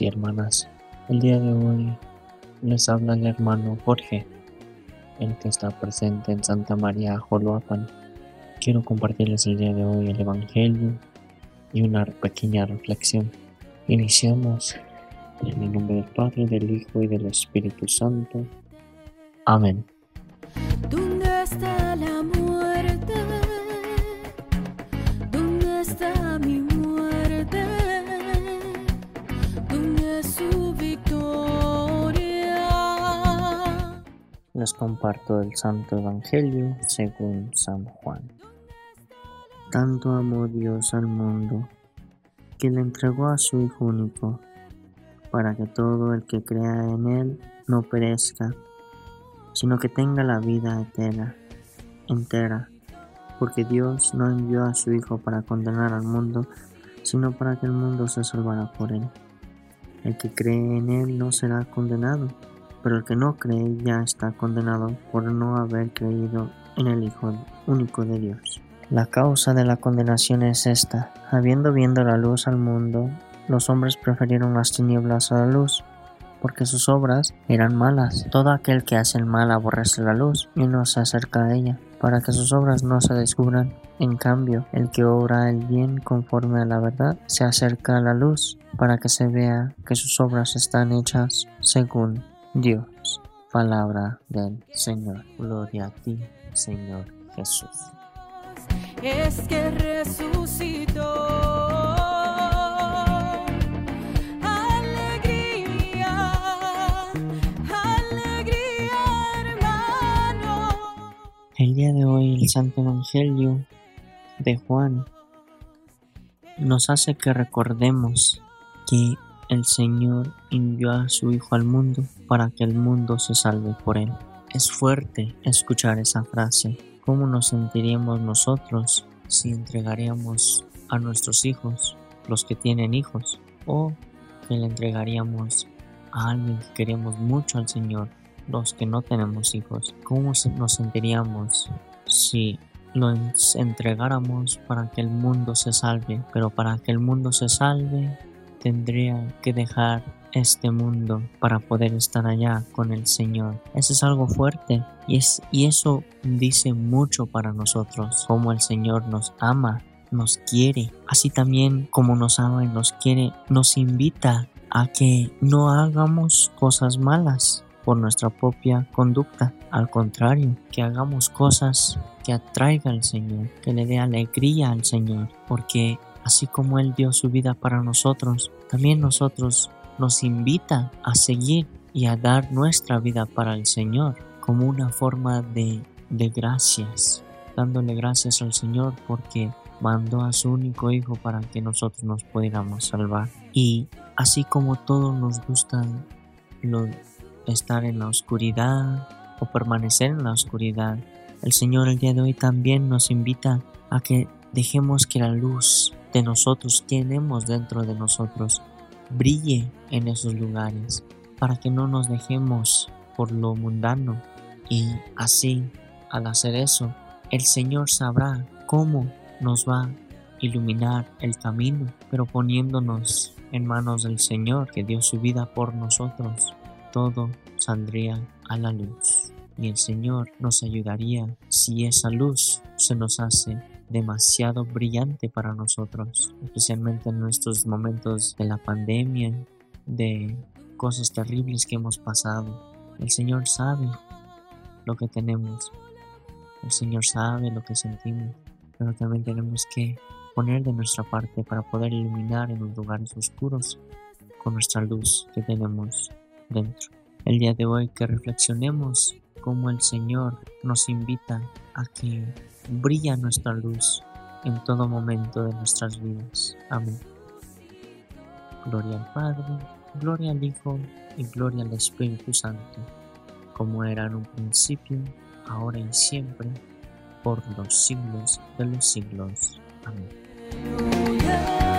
y hermanas. El día de hoy les habla el hermano Jorge, el que está presente en Santa María Joloapan. Quiero compartirles el día de hoy el Evangelio y una pequeña reflexión. Iniciamos en el nombre del Padre, del Hijo y del Espíritu Santo. Amén. ¿Dónde está la muerte? ¿Dónde está mi muerte? Les comparto el Santo Evangelio según San Juan. Tanto amó Dios al mundo que le entregó a su Hijo único, para que todo el que crea en Él no perezca, sino que tenga la vida eterna, entera, porque Dios no envió a su Hijo para condenar al mundo, sino para que el mundo se salvara por Él. El que cree en Él no será condenado, pero el que no cree ya está condenado por no haber creído en el Hijo único de Dios. La causa de la condenación es esta. Habiendo viendo la luz al mundo, los hombres prefirieron las tinieblas a la luz, porque sus obras eran malas. Todo aquel que hace el mal aborrece la luz y no se acerca a ella, para que sus obras no se descubran. En cambio, el que obra el bien conforme a la verdad se acerca a la luz, para que se vea que sus obras están hechas según Dios. Palabra del Señor. Gloria a ti, Señor Jesús. Es que resucitó. Alegría, alegría, hermano. El día de hoy el Santo Evangelio de Juan nos hace que recordemos que el Señor envió a su Hijo al mundo para que el mundo se salve por él. Es fuerte escuchar esa frase. ¿Cómo nos sentiríamos nosotros si entregaríamos a nuestros hijos, los que tienen hijos, o que le entregaríamos a alguien que queremos mucho al Señor, los que no tenemos hijos? ¿Cómo nos sentiríamos si lo entregáramos para que el mundo se salve? Pero para que el mundo se salve, tendría que dejar este mundo para poder estar allá con el Señor. Eso es algo fuerte y, es, y eso dice mucho para nosotros, como el Señor nos ama, nos quiere, así también como nos ama y nos quiere, nos invita a que no hagamos cosas malas por nuestra propia conducta, al contrario, que hagamos cosas que atraiga al Señor, que le dé alegría al Señor, porque así como Él dio su vida para nosotros, también nosotros nos invita a seguir y a dar nuestra vida para el Señor como una forma de, de gracias, dándole gracias al Señor porque mandó a su único Hijo para que nosotros nos pudiéramos salvar. Y así como todos nos gusta estar en la oscuridad o permanecer en la oscuridad, el Señor el día de hoy también nos invita a que dejemos que la luz de nosotros tenemos dentro de nosotros brille en esos lugares para que no nos dejemos por lo mundano. Y así al hacer eso el Señor sabrá cómo nos va a iluminar el camino pero poniéndonos en manos del Señor que dio su vida por nosotros todo saldría a la luz. Y el Señor nos ayudaría si esa luz se nos hace demasiado brillante para nosotros, especialmente en nuestros momentos de la pandemia, de cosas terribles que hemos pasado. El Señor sabe lo que tenemos, el Señor sabe lo que sentimos, pero también tenemos que poner de nuestra parte para poder iluminar en los lugares oscuros con nuestra luz que tenemos dentro. El día de hoy que reflexionemos cómo el Señor nos invita a que brilla nuestra luz en todo momento de nuestras vidas. Amén. Gloria al Padre, gloria al Hijo y gloria al Espíritu Santo, como era en un principio, ahora y siempre, por los siglos de los siglos. Amén.